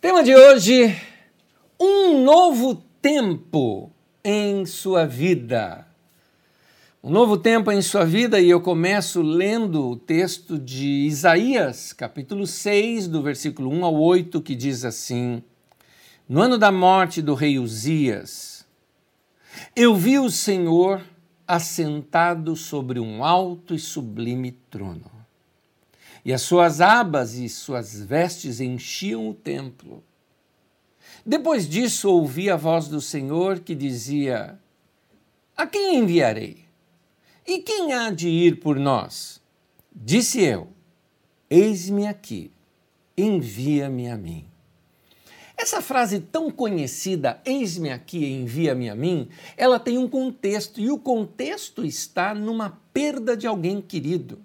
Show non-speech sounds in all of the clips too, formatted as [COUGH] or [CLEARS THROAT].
Tema de hoje: um novo tempo em sua vida. Um novo tempo em sua vida, e eu começo lendo o texto de Isaías, capítulo 6, do versículo 1 ao 8, que diz assim: No ano da morte do rei Uzias, eu vi o Senhor assentado sobre um alto e sublime trono e as suas abas e suas vestes enchiam o templo. Depois disso ouvi a voz do Senhor que dizia: A quem enviarei? E quem há de ir por nós? Disse eu: Eis-me aqui, envia-me a mim. Essa frase tão conhecida, eis-me aqui, envia-me a mim, ela tem um contexto, e o contexto está numa perda de alguém querido.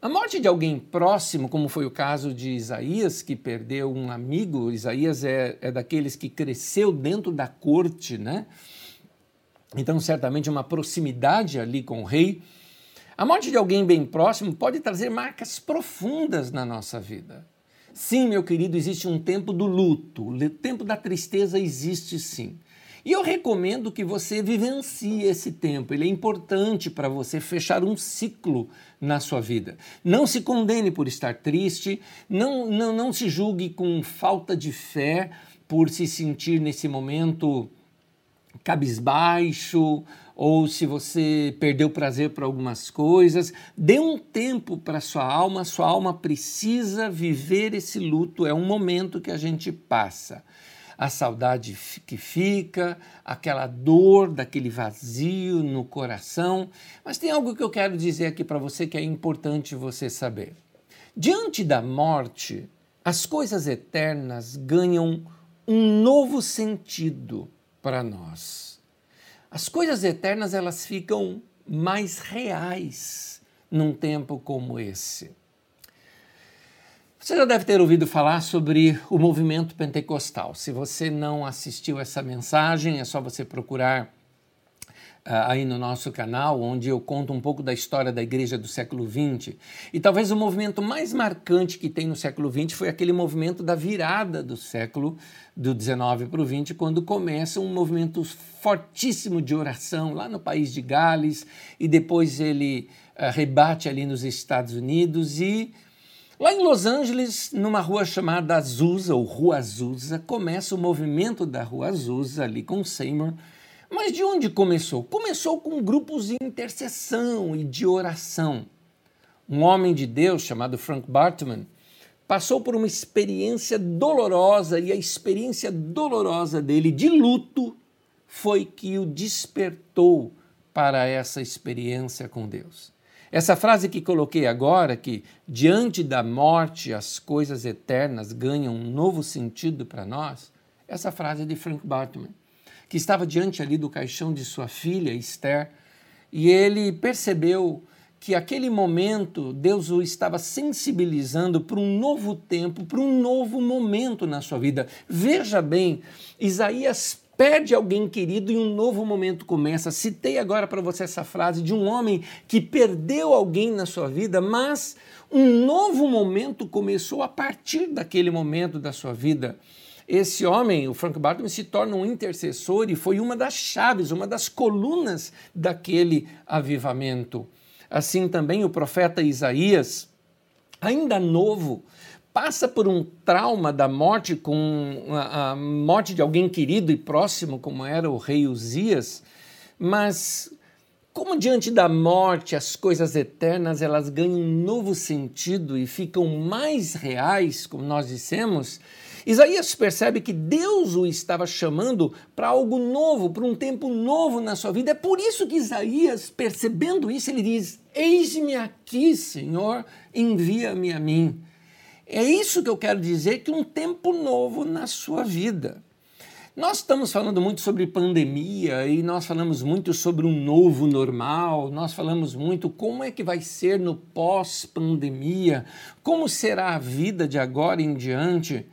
A morte de alguém próximo, como foi o caso de Isaías, que perdeu um amigo, Isaías é, é daqueles que cresceu dentro da corte, né? Então, certamente, uma proximidade ali com o rei. A morte de alguém bem próximo pode trazer marcas profundas na nossa vida. Sim, meu querido, existe um tempo do luto, o tempo da tristeza existe sim. E eu recomendo que você vivencie esse tempo, ele é importante para você fechar um ciclo na sua vida. Não se condene por estar triste, não, não, não se julgue com falta de fé por se sentir nesse momento cabisbaixo ou se você perdeu prazer por algumas coisas, dê um tempo para sua alma, sua alma precisa viver esse luto, é um momento que a gente passa a saudade que fica, aquela dor daquele vazio no coração. Mas tem algo que eu quero dizer aqui para você que é importante você saber. Diante da morte, as coisas eternas ganham um novo sentido para nós. As coisas eternas elas ficam mais reais num tempo como esse. Você já deve ter ouvido falar sobre o movimento pentecostal. Se você não assistiu essa mensagem, é só você procurar uh, aí no nosso canal, onde eu conto um pouco da história da igreja do século XX. E talvez o movimento mais marcante que tem no século XX foi aquele movimento da virada do século do 19 para o 20, quando começa um movimento fortíssimo de oração lá no país de Gales, e depois ele uh, rebate ali nos Estados Unidos e Lá em Los Angeles, numa rua chamada Azusa, ou Rua Azusa, começa o movimento da Rua Azusa, ali com Seymour. Mas de onde começou? Começou com grupos de intercessão e de oração. Um homem de Deus chamado Frank Bartman passou por uma experiência dolorosa e a experiência dolorosa dele de luto foi que o despertou para essa experiência com Deus. Essa frase que coloquei agora, que diante da morte as coisas eternas ganham um novo sentido para nós, essa frase é de Frank Bartman, que estava diante ali do caixão de sua filha, Esther, e ele percebeu que aquele momento Deus o estava sensibilizando para um novo tempo, para um novo momento na sua vida. Veja bem, Isaías perde alguém querido e um novo momento começa. Citei agora para você essa frase de um homem que perdeu alguém na sua vida, mas um novo momento começou a partir daquele momento da sua vida. Esse homem, o Frank Bartman, se torna um intercessor e foi uma das chaves, uma das colunas daquele avivamento. Assim também o profeta Isaías, ainda novo, passa por um trauma da morte com a, morte de alguém querido e próximo, como era o rei Uzias, mas como diante da morte as coisas eternas elas ganham um novo sentido e ficam mais reais, como nós dissemos, Isaías percebe que Deus o estava chamando para algo novo, para um tempo novo na sua vida. É por isso que Isaías, percebendo isso, ele diz: Eis-me aqui, Senhor, envia-me a mim. É isso que eu quero dizer, que um tempo novo na sua vida. Nós estamos falando muito sobre pandemia e nós falamos muito sobre um novo normal, nós falamos muito como é que vai ser no pós-pandemia, como será a vida de agora em diante.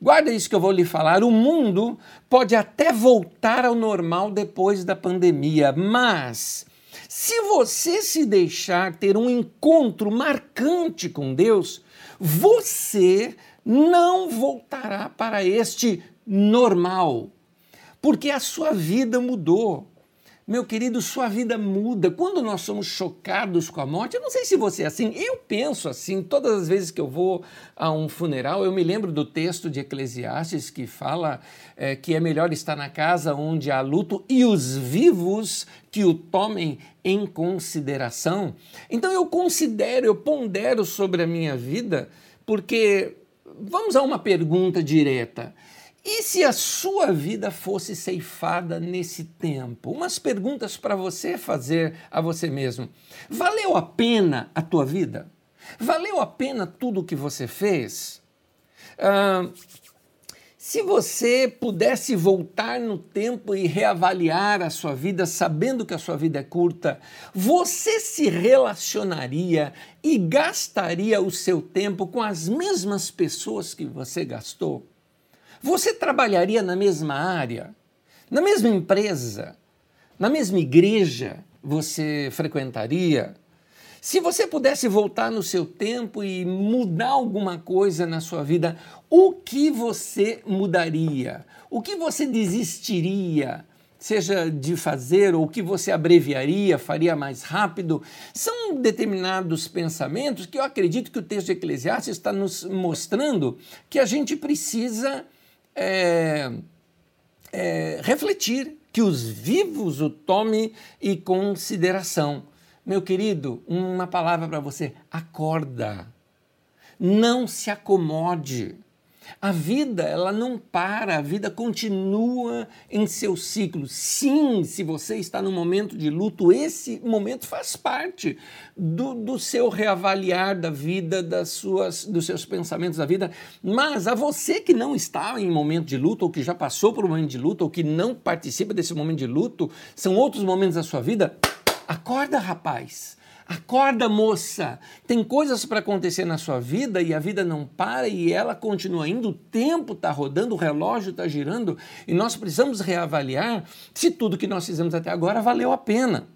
Guarda isso que eu vou lhe falar. O mundo pode até voltar ao normal depois da pandemia, mas se você se deixar ter um encontro marcante com Deus, você não voltará para este normal, porque a sua vida mudou. Meu querido, sua vida muda. Quando nós somos chocados com a morte, eu não sei se você é assim, eu penso assim. Todas as vezes que eu vou a um funeral, eu me lembro do texto de Eclesiastes que fala é, que é melhor estar na casa onde há luto e os vivos que o tomem em consideração. Então eu considero, eu pondero sobre a minha vida, porque vamos a uma pergunta direta. E se a sua vida fosse ceifada nesse tempo? Umas perguntas para você fazer a você mesmo. Valeu a pena a tua vida? Valeu a pena tudo o que você fez? Se você pudesse voltar no tempo e reavaliar a sua vida, sabendo que a sua vida é curta, você se relacionaria e gastaria o seu tempo com as mesmas pessoas que você gastou? Você trabalharia na mesma área, na mesma empresa, na mesma igreja você frequentaria? Se você pudesse voltar no seu tempo e mudar alguma coisa na sua vida, o que você mudaria? O que você desistiria? Seja de fazer ou o que você abreviaria, faria mais rápido, são determinados pensamentos que eu acredito que o texto de Eclesiastes está nos mostrando que a gente precisa é, é, refletir, que os vivos o tome em consideração. Meu querido, uma palavra para você: acorda. Não se acomode. A vida, ela não para, a vida continua em seu ciclo. Sim, se você está no momento de luto, esse momento faz parte do, do seu reavaliar da vida, das suas, dos seus pensamentos da vida. Mas a você que não está em momento de luto, ou que já passou por um momento de luto, ou que não participa desse momento de luto, são outros momentos da sua vida, acorda, rapaz. Acorda, moça! Tem coisas para acontecer na sua vida e a vida não para e ela continua indo, o tempo está rodando, o relógio está girando e nós precisamos reavaliar se tudo que nós fizemos até agora valeu a pena.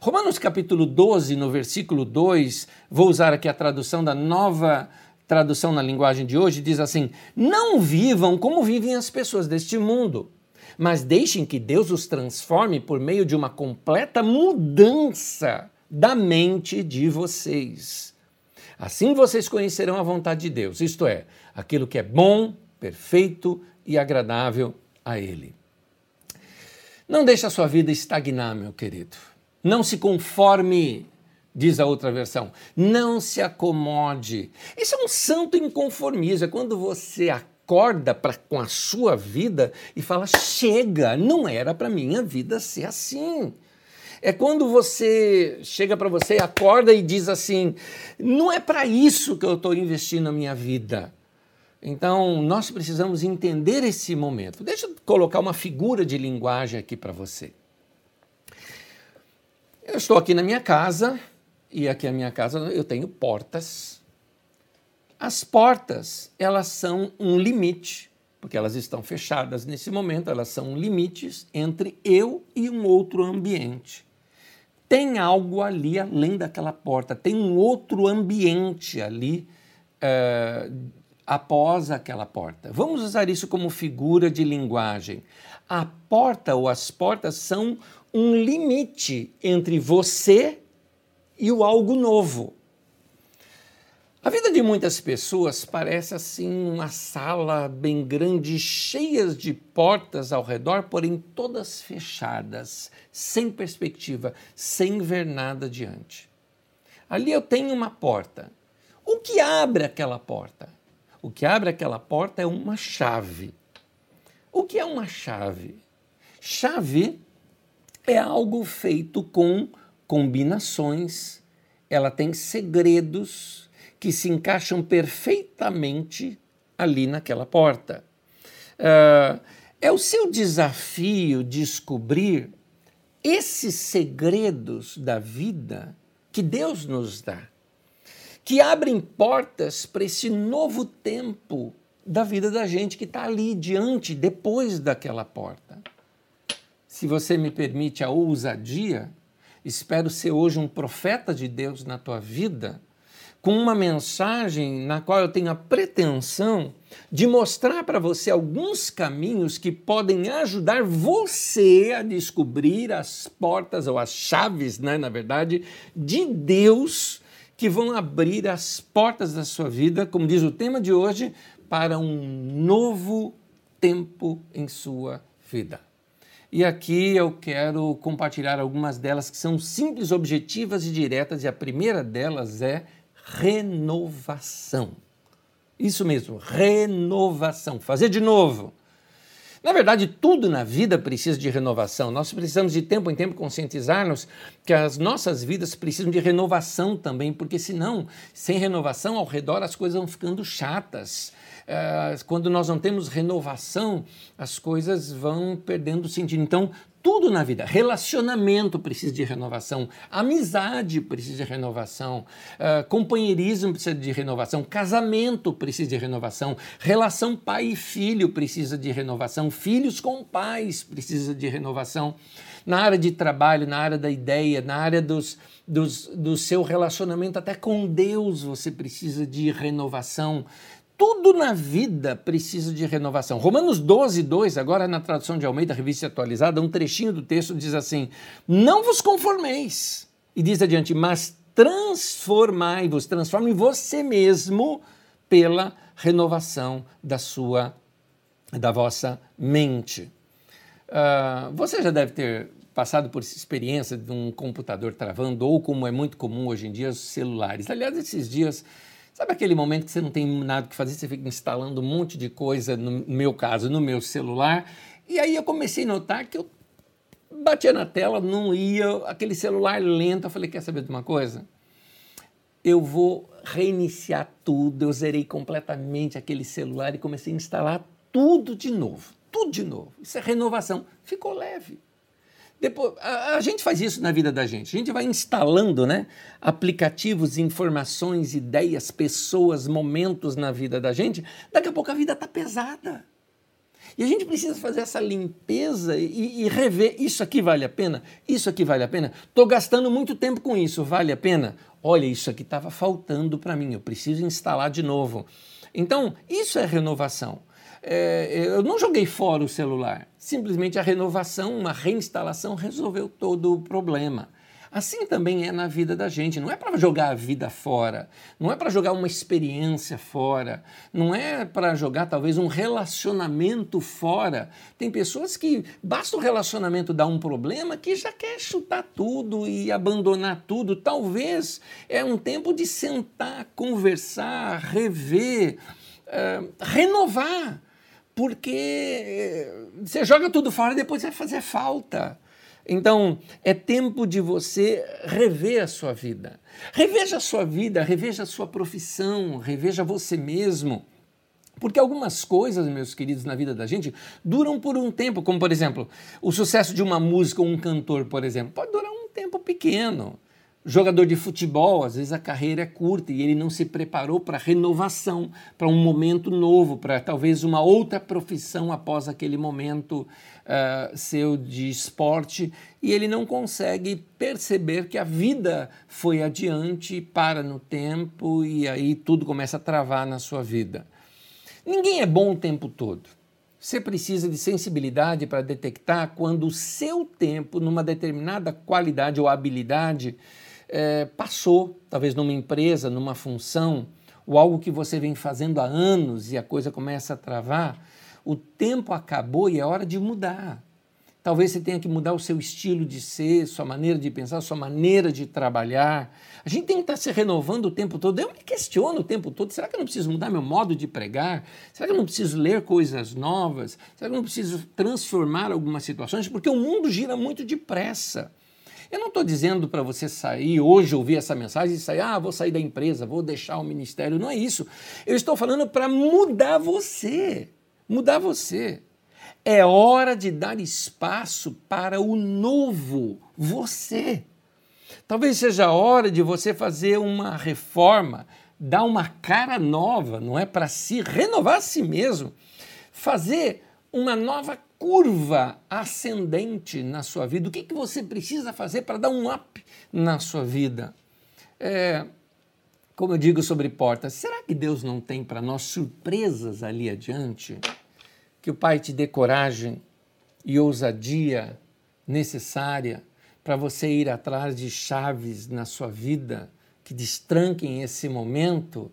Romanos capítulo 12, no versículo 2, vou usar aqui a tradução da nova tradução na linguagem de hoje, diz assim: Não vivam como vivem as pessoas deste mundo mas deixem que Deus os transforme por meio de uma completa mudança da mente de vocês. Assim vocês conhecerão a vontade de Deus, isto é, aquilo que é bom, perfeito e agradável a Ele. Não deixe a sua vida estagnar, meu querido. Não se conforme, diz a outra versão. Não se acomode. Isso é um santo inconformismo. É quando você acorda pra, com a sua vida e fala: chega, não era para minha vida ser assim. É quando você chega para você, acorda e diz assim: não é para isso que eu estou investindo a minha vida. Então, nós precisamos entender esse momento. Deixa eu colocar uma figura de linguagem aqui para você. Eu estou aqui na minha casa, e aqui na minha casa eu tenho portas. As portas, elas são um limite, porque elas estão fechadas nesse momento, elas são limites entre eu e um outro ambiente tem algo ali além daquela porta, tem um outro ambiente ali é, após aquela porta. Vamos usar isso como figura de linguagem. A porta ou as portas são um limite entre você e o algo novo. A vida de muitas pessoas parece assim uma sala bem grande, cheias de portas ao redor, porém todas fechadas, sem perspectiva, sem ver nada adiante. Ali eu tenho uma porta. O que abre aquela porta? O que abre aquela porta é uma chave. O que é uma chave? Chave é algo feito com combinações, ela tem segredos que se encaixam perfeitamente ali naquela porta. Uh, é o seu desafio descobrir esses segredos da vida que Deus nos dá, que abrem portas para esse novo tempo da vida da gente que está ali diante, depois daquela porta. Se você me permite a ousadia, espero ser hoje um profeta de Deus na tua vida com uma mensagem na qual eu tenho a pretensão de mostrar para você alguns caminhos que podem ajudar você a descobrir as portas ou as chaves, né, na verdade, de Deus que vão abrir as portas da sua vida, como diz o tema de hoje, para um novo tempo em sua vida. E aqui eu quero compartilhar algumas delas que são simples, objetivas e diretas, e a primeira delas é renovação. Isso mesmo, renovação. Fazer de novo. Na verdade, tudo na vida precisa de renovação. Nós precisamos de tempo em tempo conscientizar-nos que as nossas vidas precisam de renovação também, porque senão, sem renovação ao redor, as coisas vão ficando chatas. Eh, quando nós não temos renovação, as coisas vão perdendo sentido. Então, tudo na vida. Relacionamento precisa de renovação, amizade precisa de renovação, uh, companheirismo precisa de renovação, casamento precisa de renovação, relação pai e filho precisa de renovação, filhos com pais precisa de renovação. Na área de trabalho, na área da ideia, na área dos, dos, do seu relacionamento até com Deus, você precisa de renovação tudo na vida precisa de renovação. Romanos 12, 2, agora na tradução de Almeida, revista atualizada, um trechinho do texto diz assim: Não vos conformeis. E diz adiante, mas transformai-vos, transforme você mesmo pela renovação da sua, da vossa mente. Uh, você já deve ter passado por essa experiência de um computador travando, ou como é muito comum hoje em dia, os celulares. Aliás, esses dias Sabe aquele momento que você não tem nada que fazer, você fica instalando um monte de coisa, no meu caso, no meu celular, e aí eu comecei a notar que eu batia na tela, não ia, aquele celular lento, eu falei, quer saber de uma coisa? Eu vou reiniciar tudo, eu zerei completamente aquele celular e comecei a instalar tudo de novo, tudo de novo. Isso é renovação. Ficou leve. Depois, a, a, gente faz isso na vida da gente. A gente vai instalando né, aplicativos, informações, ideias, pessoas, momentos na vida da gente. Daqui a pouco a vida está pesada. E a gente precisa fazer essa limpeza e, e, rever: isso aqui vale a pena? Isso aqui vale a pena? Estou gastando muito tempo com isso, vale a pena? Olha, isso aqui estava faltando para mim, eu preciso instalar de novo. Então, isso é renovação é, eu não joguei fora o celular. Simplesmente a renovação, uma reinstalação resolveu todo o problema. Assim também é na vida da gente. Não é para jogar a vida fora, não é para jogar uma experiência fora, não é para jogar talvez um relacionamento fora. Tem pessoas que basta o relacionamento dar um problema que já quer chutar tudo e abandonar tudo. Talvez é um tempo de sentar, conversar, rever, uh, renovar porque eh, você joga tudo fora e depois vai fazer falta. Então, é tempo de você rever a sua vida. Reveja a sua vida, reveja a sua profissão, reveja você mesmo. Porque algumas coisas, meus queridos, na vida da gente duram por um tempo, como por exemplo, o sucesso de uma música ou um cantor, por exemplo, pode durar um tempo pequeno. Jogador de futebol, às vezes a carreira é curta e ele não se preparou para renovação, para um momento novo, para talvez uma outra profissão após aquele momento uh, seu de esporte, e ele não consegue perceber que a vida foi adiante, para no tempo e aí tudo começa a travar na sua vida. Ninguém é bom o tempo todo. Você precisa de sensibilidade para detectar quando o seu tempo, numa determinada qualidade ou habilidade, é, passou, talvez numa empresa, numa função, ou algo que você vem fazendo há anos e a coisa começa a travar, o tempo acabou e é hora de mudar. Talvez você tenha que mudar o seu estilo de ser, sua maneira de pensar, sua maneira de trabalhar. A gente tem que estar se renovando o tempo todo. Eu me questiono o tempo todo: será que eu não preciso mudar meu modo de pregar? Será que eu não preciso ler coisas novas? Será que eu não preciso transformar algumas situações? Porque o mundo gira muito depressa. Eu não estou dizendo para você sair hoje, ouvir essa mensagem e sair, ah, vou sair da empresa, vou deixar o ministério. Não é isso. Eu estou falando para mudar você. Mudar você. É hora de dar espaço para o novo você. Talvez seja a hora de você fazer uma reforma, dar uma cara nova, não é? Para si, renovar a si mesmo. Fazer uma nova curva ascendente na sua vida. O que, que você precisa fazer para dar um up na sua vida? É, como eu digo sobre portas, será que Deus não tem para nós surpresas ali adiante? Que o Pai te dê coragem e ousadia necessária para você ir atrás de chaves na sua vida que destranquem esse momento.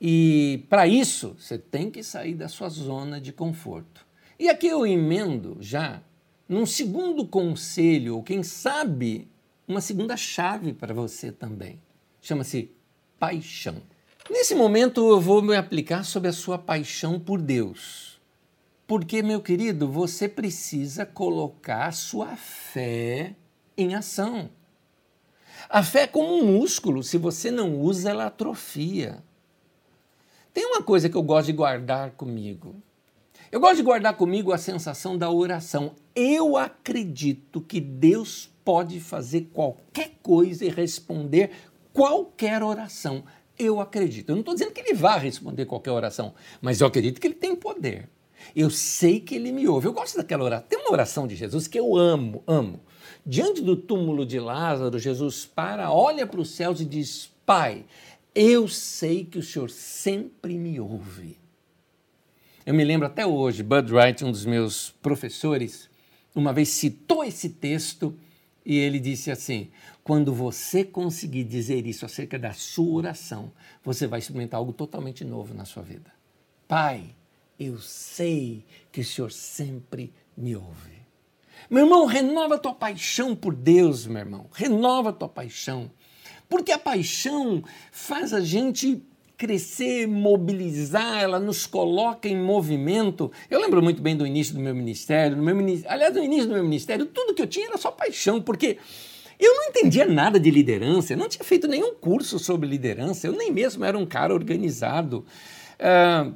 E para isso, você tem que sair da sua zona de conforto. E aqui eu emendo já num segundo conselho, ou quem sabe, uma segunda chave para você também. Chama-se paixão. Nesse momento eu vou me aplicar sobre a sua paixão por Deus. Porque, meu querido, você precisa colocar sua fé em ação. A fé é como um músculo, se você não usa, ela atrofia. Tem uma coisa que eu gosto de guardar comigo. Eu gosto de guardar comigo a sensação da oração. Eu acredito que Deus pode fazer qualquer coisa e responder qualquer oração. Eu acredito. Eu não estou dizendo que ele vá responder qualquer oração, mas eu acredito que ele tem poder. Eu sei que ele me ouve. Eu gosto daquela oração. Tem uma oração de Jesus que eu amo, amo. Diante do túmulo de Lázaro, Jesus para, olha para os céus e diz: Pai, eu sei que o Senhor sempre me ouve. Eu me lembro até hoje, Bud Wright, um dos meus professores, uma vez citou esse texto e ele disse assim: quando você conseguir dizer isso acerca da sua oração, você vai experimentar algo totalmente novo na sua vida. Pai, eu sei que o Senhor sempre me ouve. Meu irmão, renova a tua paixão por Deus, meu irmão. Renova a tua paixão. Porque a paixão faz a gente crescer, mobilizar, ela nos coloca em movimento. Eu lembro muito bem do início do meu ministério, do meu ministério, aliás, no início do meu ministério, tudo que eu tinha era só paixão, porque eu não entendia nada de liderança, eu não tinha feito nenhum curso sobre liderança, eu nem mesmo era um cara organizado. Uh,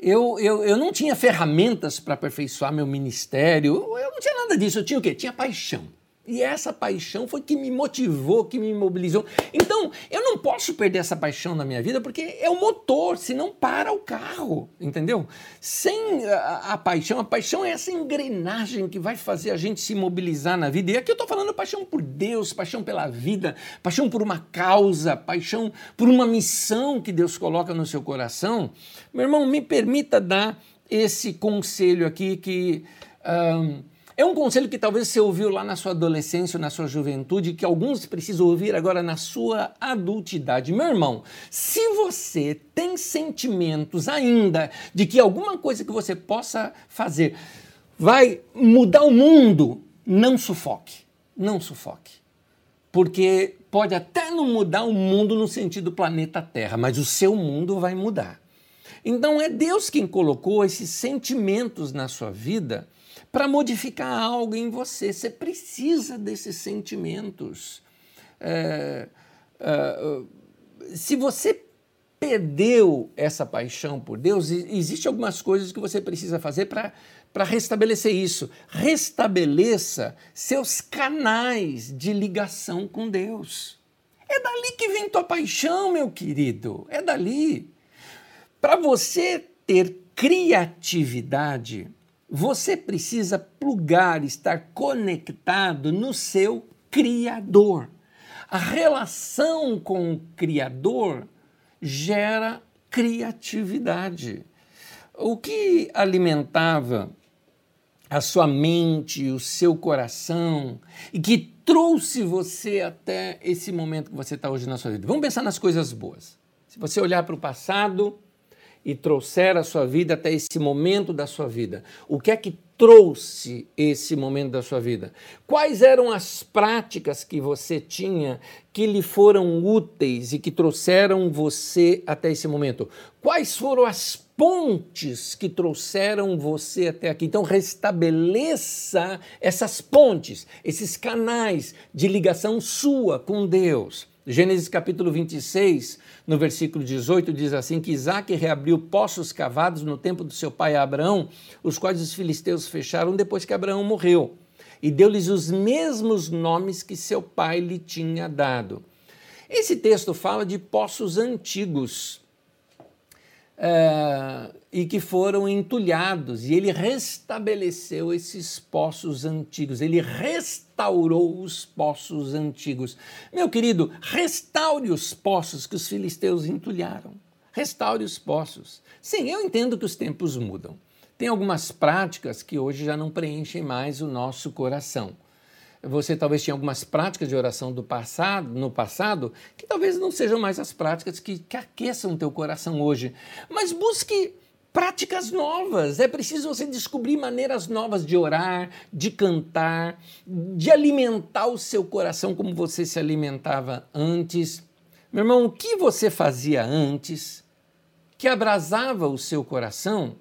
eu, eu, eu não tinha ferramentas para aperfeiçoar meu ministério, eu não tinha nada disso, eu tinha o quê? Tinha paixão. E essa paixão foi que me motivou, que me mobilizou. Então, eu não posso perder essa paixão na minha vida porque é o motor, senão para o carro, entendeu? Sem a, a paixão, a paixão é essa engrenagem que vai fazer a gente se mobilizar na vida. E aqui eu estou falando paixão por Deus, paixão pela vida, paixão por uma causa, paixão por uma missão que Deus coloca no seu coração. Meu irmão, me permita dar esse conselho aqui que. Um, é um conselho que talvez você ouviu lá na sua adolescência, na sua juventude, que alguns precisam ouvir agora na sua adultidade. Meu irmão, se você tem sentimentos ainda de que alguma coisa que você possa fazer vai mudar o mundo, não sufoque. Não sufoque. Porque pode até não mudar o mundo no sentido planeta Terra, mas o seu mundo vai mudar. Então é Deus quem colocou esses sentimentos na sua vida para modificar algo em você. Você precisa desses sentimentos. É, é, se você perdeu essa paixão por Deus, existem algumas coisas que você precisa fazer para para restabelecer isso. Restabeleça seus canais de ligação com Deus. É dali que vem tua paixão, meu querido. É dali. Para você ter criatividade, você precisa plugar, estar conectado no seu Criador. A relação com o Criador gera criatividade. O que alimentava a sua mente, o seu coração e que trouxe você até esse momento que você está hoje na sua vida? Vamos pensar nas coisas boas. Se você olhar para o passado, e trouxer a sua vida até esse momento da sua vida. O que é que trouxe esse momento da sua vida? Quais eram as práticas que você tinha que lhe foram úteis e que trouxeram você até esse momento? Quais foram as pontes que trouxeram você até aqui? Então, restabeleça essas pontes, esses canais de ligação sua com Deus. Gênesis capítulo 26, no versículo 18, diz assim: que Isaac reabriu poços cavados no tempo do seu pai Abraão, os quais os filisteus fecharam depois que Abraão morreu, e deu-lhes os mesmos nomes que seu pai lhe tinha dado. Esse texto fala de poços antigos. é, e que foram entulhados, e ele restabeleceu esses poços antigos, ele restaurou os poços antigos. Meu querido, restaure os poços que os filisteus entulharam. Restaure os poços. Sim, eu entendo que os tempos mudam. Tem algumas práticas que hoje já não preenchem mais o nosso coração você talvez tinha algumas práticas de oração do passado, no passado, que talvez não sejam mais as práticas que, que aqueçam o teu coração hoje. Mas busque práticas novas. É preciso você descobrir maneiras novas de orar, de cantar, de alimentar o seu coração como você se alimentava antes. Meu irmão, o que você fazia antes que abrasava o seu coração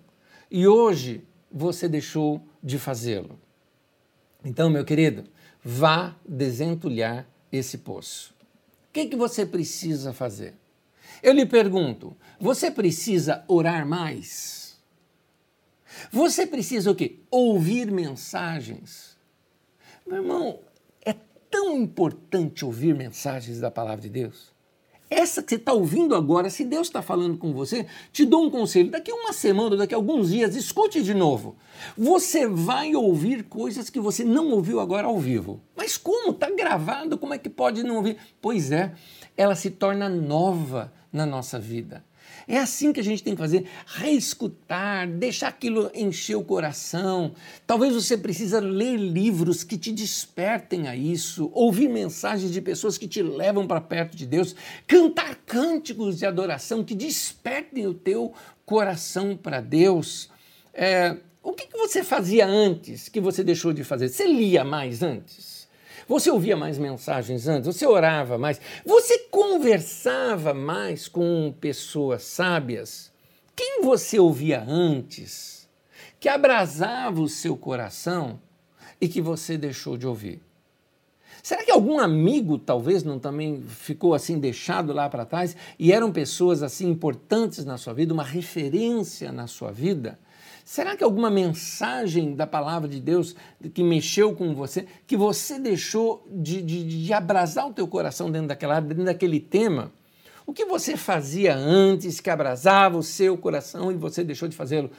e hoje você deixou de fazê-lo? Então, meu querido, vá desentulhar esse poço. O que, que você precisa fazer? Eu lhe pergunto, você precisa orar mais? Você precisa o quê? Ouvir mensagens? Meu irmão, é tão importante ouvir mensagens da palavra de Deus. Essa que você está ouvindo agora, se Deus está falando com você, te dou um conselho. Daqui a uma semana, daqui a alguns dias, escute de novo. Você vai ouvir coisas que você não ouviu agora ao vivo. Mas como? Está gravado, como é que pode não ouvir? Pois é, ela se torna nova na nossa vida. É assim que a gente tem que fazer, reescutar, deixar aquilo encher o coração. Talvez você precisa ler livros que te despertem a isso, ouvir mensagens de pessoas que te levam para perto de Deus, cantar cânticos de adoração que despertem o teu coração para Deus. É, o que, que você fazia antes que você deixou de fazer? Você lia mais antes? Você ouvia mais mensagens antes? Você orava mais? Você conversava mais com pessoas sábias? Quem você ouvia antes que abrasava o seu coração e que você deixou de ouvir? Será que algum amigo talvez não também ficou assim deixado lá para trás e eram pessoas assim importantes na sua vida, uma referência na sua vida? Será que alguma mensagem da palavra de Deus que mexeu com você, que você deixou de, de, de abrasar o teu coração dentro daquela dentro daquele tema? O que você fazia antes que abrasava o seu coração e você deixou de fazê-lo?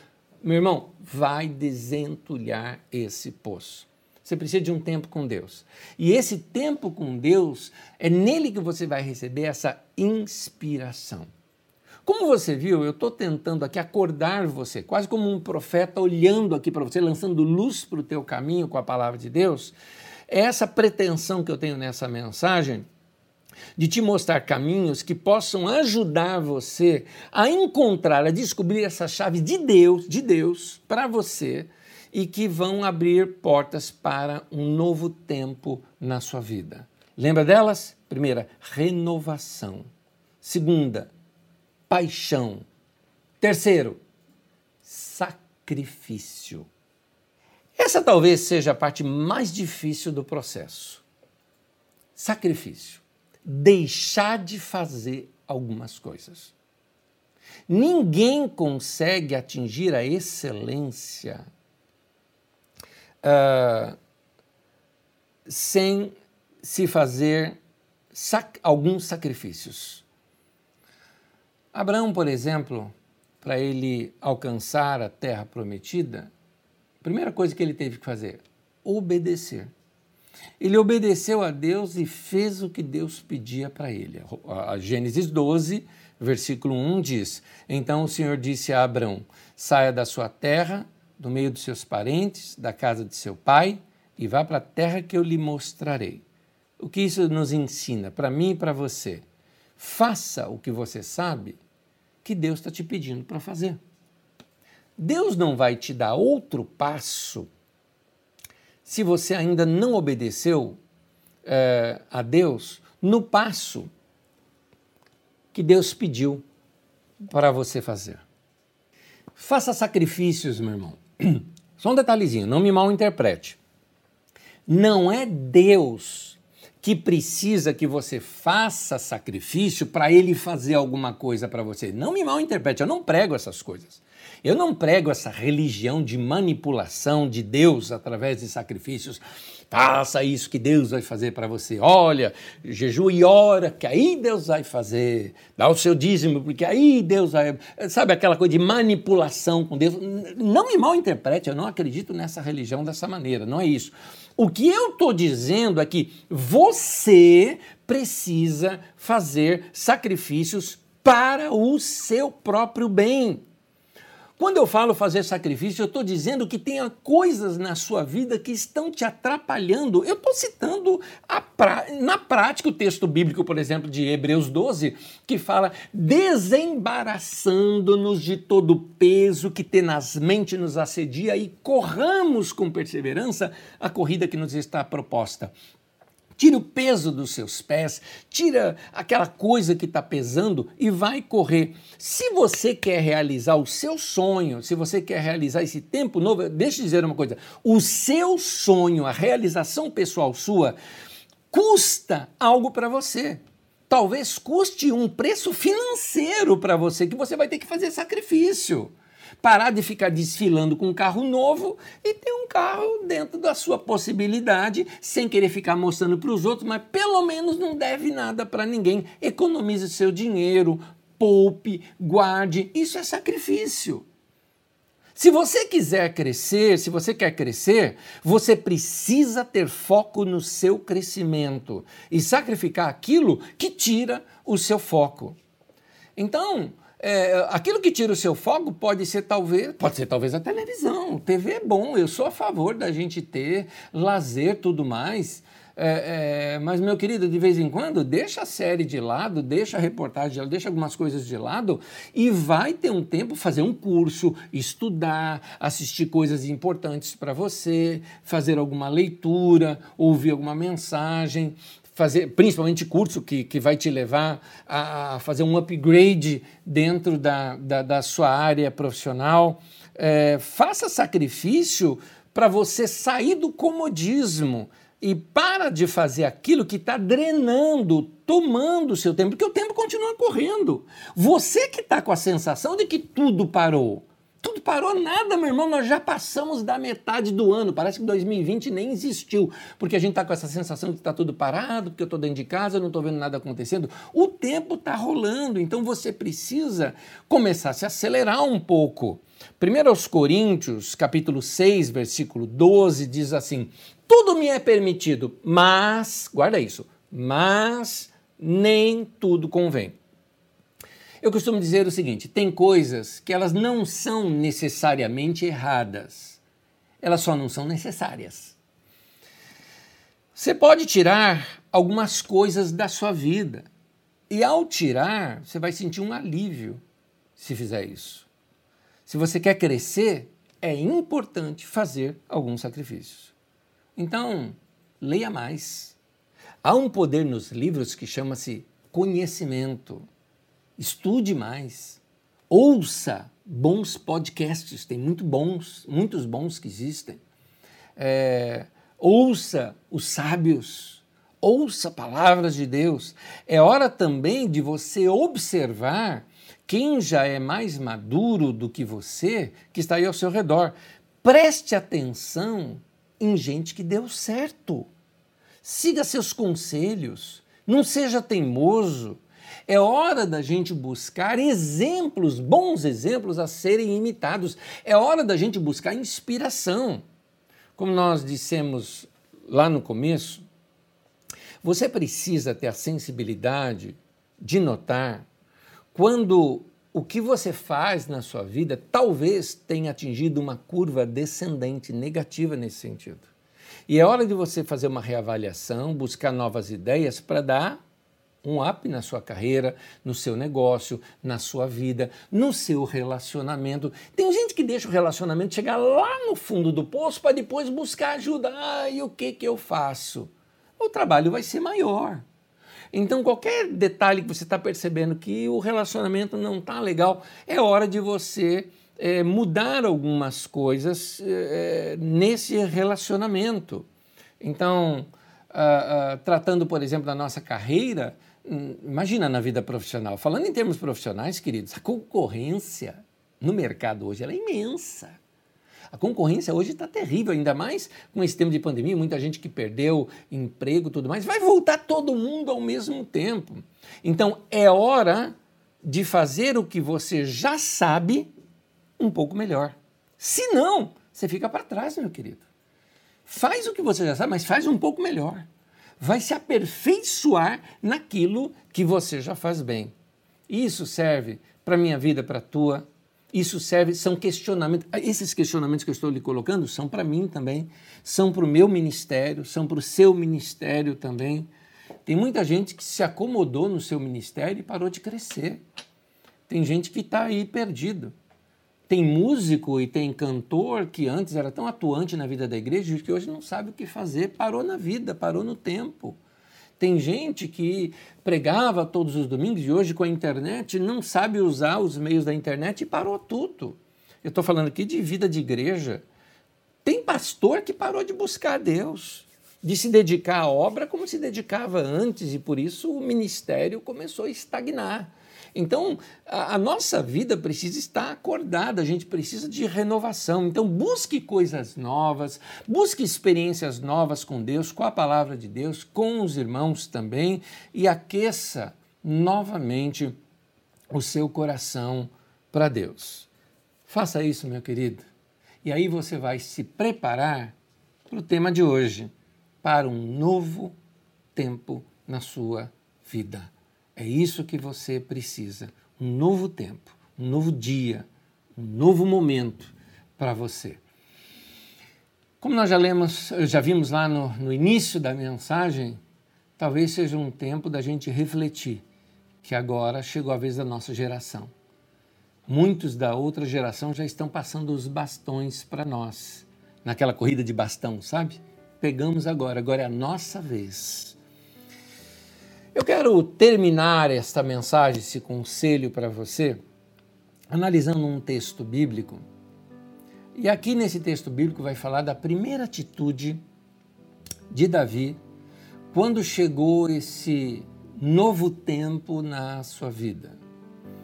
Meu irmão, vai desentulhar esse poço. Você precisa de um tempo com Deus. E esse tempo com Deus é nele que você vai receber essa inspiração. Como você viu, eu estou tentando aqui acordar você, quase como um profeta olhando aqui para você, lançando luz para o teu caminho com a palavra de Deus. É essa pretensão que eu tenho nessa mensagem de te mostrar caminhos que possam ajudar você a encontrar, a descobrir essa chave de Deus, de Deus para você e que vão abrir portas para um novo tempo na sua vida. Lembra delas? Primeira, renovação. Segunda, paixão. Terceiro, sacrifício. Essa talvez seja a parte mais difícil do processo. Sacrifício. Deixar de fazer algumas coisas. Ninguém consegue atingir a excelência uh, sem se fazer sac alguns sacrifícios. Abraão, por exemplo, para ele alcançar a terra prometida, a primeira coisa que ele teve que fazer, obedecer. Ele obedeceu a Deus e fez o que Deus pedia para ele. A Gênesis 12, versículo 1 diz: Então o Senhor disse a Abraão: Saia da sua terra, do meio dos seus parentes, da casa de seu pai, e vá para a terra que eu lhe mostrarei. O que isso nos ensina para mim e para você? Faça o que você sabe que Deus está te pedindo para fazer. Deus não vai te dar outro passo se você ainda não obedeceu é, a Deus no passo que Deus pediu para você fazer. Faça sacrifícios, meu irmão. [CLEARS THROAT] Só um detalhezinho, não me mal interprete. Não é Deus que precisa que você faça sacrifício para ele fazer alguma coisa para você. Não me mal interprete, eu não prego essas coisas. Eu não prego essa religião de manipulação de Deus através de sacrifícios. Faça isso que Deus vai fazer para você. Olha, jejua e ora, que aí Deus vai fazer. Dá o seu dízimo, porque aí Deus vai. Sabe aquela coisa de manipulação com Deus? Não me mal interprete, eu não acredito nessa religião dessa maneira, não é isso. O que eu estou dizendo é que você precisa fazer sacrifícios para o seu próprio bem. Quando eu falo fazer sacrifício, eu estou dizendo que tem coisas na sua vida que estão te atrapalhando. Eu estou citando pra... na prática o texto bíblico, por exemplo, de Hebreus 12, que fala: desembaraçando-nos de todo o peso que tenazmente nos assedia e corramos com perseverança a corrida que nos está proposta. Tira o peso dos seus pés, tira aquela coisa que está pesando e vai correr. Se você quer realizar o seu sonho, se você quer realizar esse tempo novo, deixa eu dizer uma coisa: o seu sonho, a realização pessoal sua, custa algo para você. Talvez custe um preço financeiro para você, que você vai ter que fazer sacrifício parar de ficar desfilando com um carro novo e ter um carro dentro da sua possibilidade, sem querer ficar mostrando para os outros, mas pelo menos não deve nada para ninguém. Economize seu dinheiro, poupe, guarde. Isso é sacrifício. Se você quiser crescer, se você quer crescer, você precisa ter foco no seu crescimento e sacrificar aquilo que tira o seu foco. Então, é, aquilo que tira o seu foco pode ser talvez, pode ser talvez a televisão. TV é bom, eu sou a favor da gente ter lazer tudo mais. É, é, mas, meu querido, de vez em quando, deixa a série de lado, deixa a reportagem de lado, deixa algumas coisas de lado e vai ter um tempo fazer um curso, estudar, assistir coisas importantes para você, fazer alguma leitura, ouvir alguma mensagem, fazer, principalmente curso que, que vai te levar a fazer um upgrade dentro da, da, da sua área profissional. É, faça sacrifício para você sair do comodismo e para de fazer aquilo que está drenando, tomando o seu tempo, porque o tempo continua correndo. Você que está com a sensação de que tudo parou. Tudo parou nada, meu irmão. Nós já passamos da metade do ano. Parece que 2020 nem existiu, porque a gente está com essa sensação de que está tudo parado, porque eu estou dentro de casa, não estou vendo nada acontecendo. O tempo está rolando, então você precisa começar a se acelerar um pouco. 1 aos Coríntios, capítulo 6, versículo 12, diz assim: Tudo me é permitido, mas, guarda isso, mas nem tudo convém. Eu costumo dizer o seguinte: tem coisas que elas não são necessariamente erradas, elas só não são necessárias. Você pode tirar algumas coisas da sua vida, e ao tirar, você vai sentir um alívio se fizer isso. Se você quer crescer, é importante fazer alguns sacrifícios. Então, leia mais. Há um poder nos livros que chama-se conhecimento. Estude mais. Ouça bons podcasts, tem muito bons, muitos bons que existem. É, ouça os sábios, ouça palavras de Deus. É hora também de você observar quem já é mais maduro do que você, que está aí ao seu redor. Preste atenção em gente que deu certo. Siga seus conselhos, não seja teimoso, é hora da gente buscar exemplos, bons exemplos a serem imitados. É hora da gente buscar inspiração. Como nós dissemos lá no começo, você precisa ter a sensibilidade de notar quando o que você faz na sua vida talvez tenha atingido uma curva descendente negativa nesse sentido. E é hora de você fazer uma reavaliação, buscar novas ideias para dar um up na sua carreira, no seu negócio, na sua vida, no seu relacionamento. Tem gente que deixa o relacionamento chegar lá no fundo do poço para depois buscar ajuda. Ah, e o que, que eu faço? O trabalho vai ser maior. Então, qualquer detalhe que você está percebendo que o relacionamento não está legal, é hora de você é, mudar algumas coisas é, nesse relacionamento. Então, uh, uh, tratando, por exemplo, da nossa carreira, Imagina na vida profissional. Falando em termos profissionais, queridos, a concorrência no mercado hoje é imensa. A concorrência hoje está terrível, ainda mais com esse tempo de pandemia, muita gente que perdeu emprego tudo mais. Vai voltar todo mundo ao mesmo tempo. Então é hora de fazer o que você já sabe um pouco melhor. Se não, você fica para trás, meu querido. Faz o que você já sabe, mas faz um pouco melhor. Vai se aperfeiçoar naquilo que você já faz bem. Isso serve para a minha vida, para a tua. Isso serve, são questionamentos. Esses questionamentos que eu estou lhe colocando são para mim também, são para o meu ministério, são para o seu ministério também. Tem muita gente que se acomodou no seu ministério e parou de crescer. Tem gente que está aí perdido. Tem músico e tem cantor que antes era tão atuante na vida da igreja que hoje não sabe o que fazer, parou na vida, parou no tempo. Tem gente que pregava todos os domingos e hoje com a internet não sabe usar os meios da internet e parou tudo. Eu estou falando aqui de vida de igreja. Tem pastor que parou de buscar a Deus, de se dedicar à obra como se dedicava antes e por isso o ministério começou a estagnar. Então, a, a, nossa vida precisa estar acordada, a gente precisa de renovação. Então, busque coisas novas, busque experiências novas com Deus, com a palavra de Deus, com os irmãos também, e aqueça novamente o seu coração para Deus. Faça isso, meu querido. E aí você vai se preparar para o tema de hoje, para um novo tempo na sua vida. É isso que você precisa. Um novo tempo, um novo dia, um novo momento para você. Como nós já lemos, já vimos lá no, no início da mensagem, talvez seja um tempo da gente refletir que agora chegou a vez da nossa geração. Muitos da outra geração já estão passando os bastões para nós, naquela corrida de bastão, sabe? Pegamos agora, agora é a nossa vez. Eu quero terminar esta mensagem, esse conselho para você, analisando um texto bíblico. E aqui nesse texto bíblico vai falar da primeira atitude de Davi quando chegou esse novo tempo na sua vida.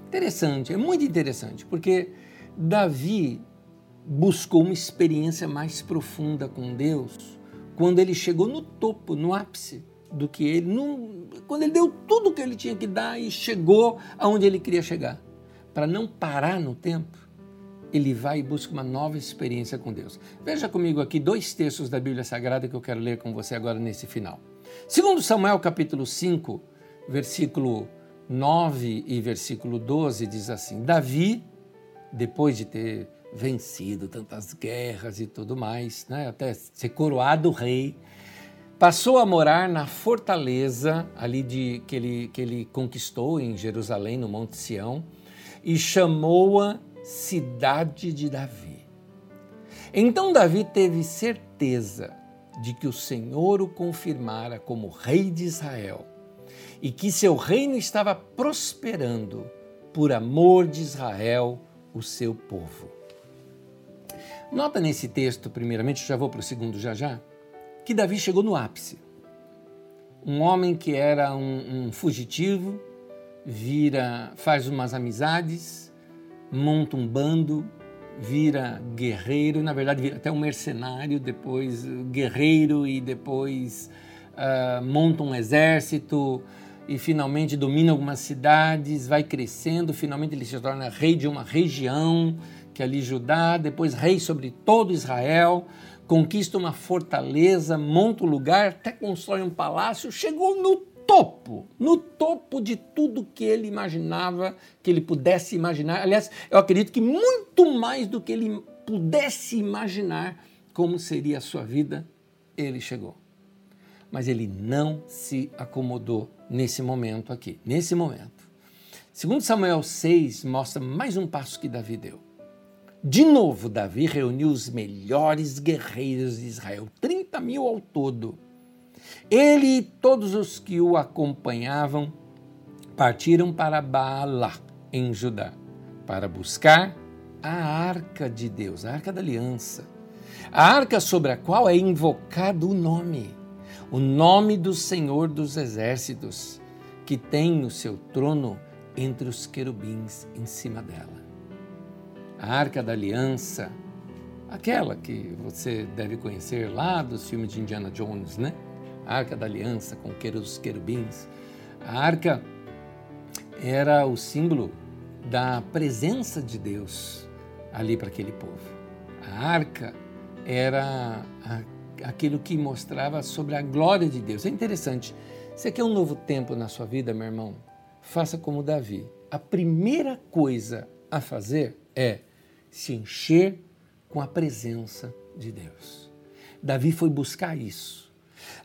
Interessante, é muito interessante, porque Davi buscou uma experiência mais profunda com Deus quando ele chegou no topo, no ápice do que ele. Quando ele deu tudo o que ele tinha que dar e chegou aonde ele queria chegar. Para não parar no tempo, ele vai e busca uma nova experiência com Deus. Veja comigo aqui dois textos da Bíblia Sagrada que eu quero ler com você agora nesse final. Segundo Samuel capítulo 5, versículo 9 e versículo 12 diz assim: Davi, depois de ter vencido tantas guerras e tudo mais, né, até ser coroado rei, Passou a morar na fortaleza ali de, que, ele, que ele conquistou em Jerusalém, no Monte Sião, e chamou-a Cidade de Davi. Então Davi teve certeza de que o Senhor o confirmara como rei de Israel e que seu reino estava prosperando por amor de Israel, o seu povo. Nota nesse texto, primeiramente, já vou para o segundo já já que Davi chegou no ápice. Um homem que era um, um fugitivo, vira, faz umas amizades, monta um bando, vira guerreiro, na verdade vira até um mercenário, depois guerreiro e depois uh, monta um exército e finalmente domina algumas cidades, vai crescendo, finalmente ele se torna rei de uma região, que é ali Judá, depois rei sobre todo Israel, conquista uma fortaleza, monta um lugar, até constrói um palácio, chegou no topo, no topo de tudo que ele imaginava, que ele pudesse imaginar. Aliás, eu acredito que muito mais do que ele pudesse imaginar como seria a sua vida, ele chegou. Mas ele não se acomodou nesse momento aqui, nesse momento. Segundo Samuel 6 mostra mais um passo que Davi deu. De novo, Davi reuniu os melhores guerreiros de Israel, 30 mil ao todo. Ele e todos os que o acompanhavam partiram para Baalá, em Judá, para buscar a arca de Deus, a arca da aliança. A arca sobre a qual é invocado o nome, o nome do Senhor dos Exércitos, que tem o seu trono entre os querubins em cima dela. A Arca da Aliança, aquela que você deve conhecer lá dos filmes de Indiana Jones, né? A Arca da Aliança com os querubins. A arca era o símbolo da presença de Deus ali para aquele povo. A arca era aquilo que mostrava sobre a glória de Deus. É interessante. Você quer um novo tempo na sua vida, meu irmão? Faça como Davi. A primeira coisa a fazer é se encher com a presença de Deus. Davi foi buscar isso.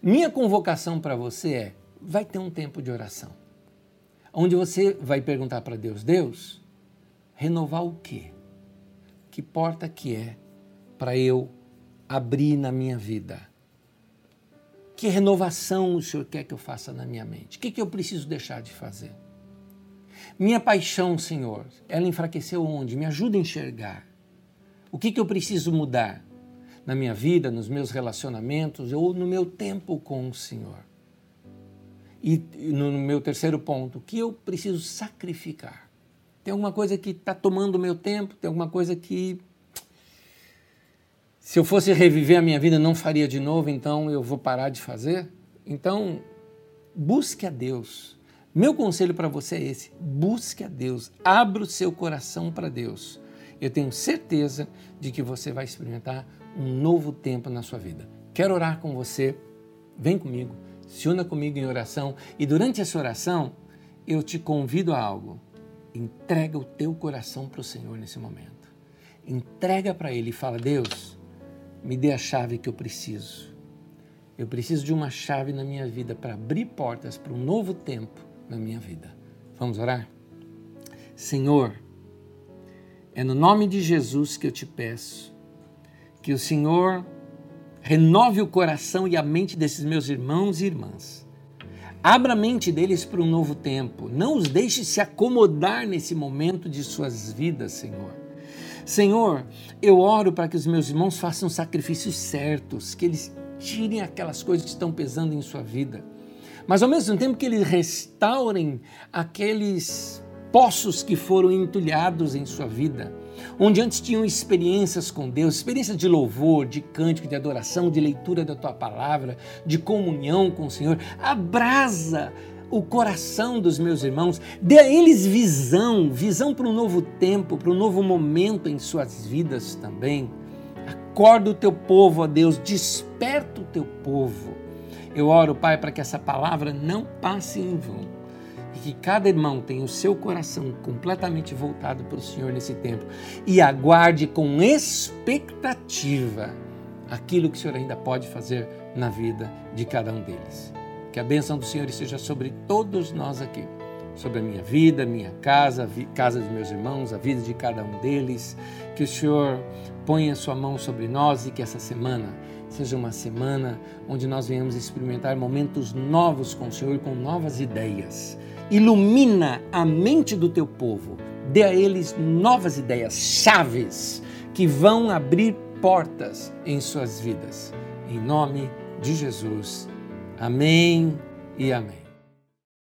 Minha convocação para você é: vai ter um tempo de oração, onde você vai perguntar para Deus: Deus, renovar o quê? Que porta que é para eu abrir na minha vida? Que renovação o Senhor quer que eu faça na minha mente? O que, que eu preciso deixar de fazer? Minha paixão, Senhor, ela enfraqueceu onde? Me ajuda a enxergar. O que, que eu preciso mudar na minha vida, nos meus relacionamentos ou no meu tempo com o Senhor? E no meu terceiro ponto, o que eu preciso sacrificar? Tem alguma coisa que está tomando o meu tempo? Tem alguma coisa que, se eu fosse reviver a minha vida, não faria de novo, então eu vou parar de fazer? Então, busque a Deus. Meu conselho para você é esse: busque a Deus, abra o seu coração para Deus. Eu tenho certeza de que você vai experimentar um novo tempo na sua vida. Quero orar com você? Vem comigo se una comigo em oração e durante essa oração eu te convido a algo. Entrega o teu coração para o Senhor nesse momento. Entrega para Ele e fala: Deus, me dê a chave que eu preciso. Eu preciso de uma chave na minha vida para abrir portas para um novo tempo na minha vida. Vamos orar? Senhor, é no nome de Jesus que eu te peço que o Senhor renove o coração e a mente desses meus irmãos e irmãs. Abra a mente deles para um novo tempo. Não os deixe se acomodar nesse momento de suas vidas, Senhor. Senhor, eu oro para que os meus irmãos façam sacrifícios certos, que eles tirem aquelas coisas que estão pesando em sua vida. Mas ao mesmo tempo que eles restaurem aqueles poços que foram entulhados em sua vida onde antes tinham experiências com Deus, experiências de louvor, de cântico, de adoração, de leitura da tua palavra, de comunhão com o Senhor. Abrasa o coração dos meus irmãos, dê a eles visão, visão para um novo tempo, para um novo momento em suas vidas também. Acorda o teu povo, ó Deus, desperta o teu povo. Eu oro, Pai, para que essa palavra não passe em vão e que cada irmão tenha o seu coração completamente voltado para o Senhor nesse tempo e aguarde com expectativa aquilo que o Senhor ainda pode fazer na vida de cada um deles. Que a bênção do Senhor esteja sobre todos nós aqui, sobre a minha vida, minha casa, a casa dos meus irmãos, a vida de cada um deles. Que o Senhor ponha a sua mão sobre nós e que essa semana seja uma semana onde nós venhamos experimentar momentos novos com o Senhor, com novas ideias ilumina a mente do teu povo, dê a eles novas ideias, chaves que vão abrir portas em suas vidas. Em nome de Jesus. Amém e amém.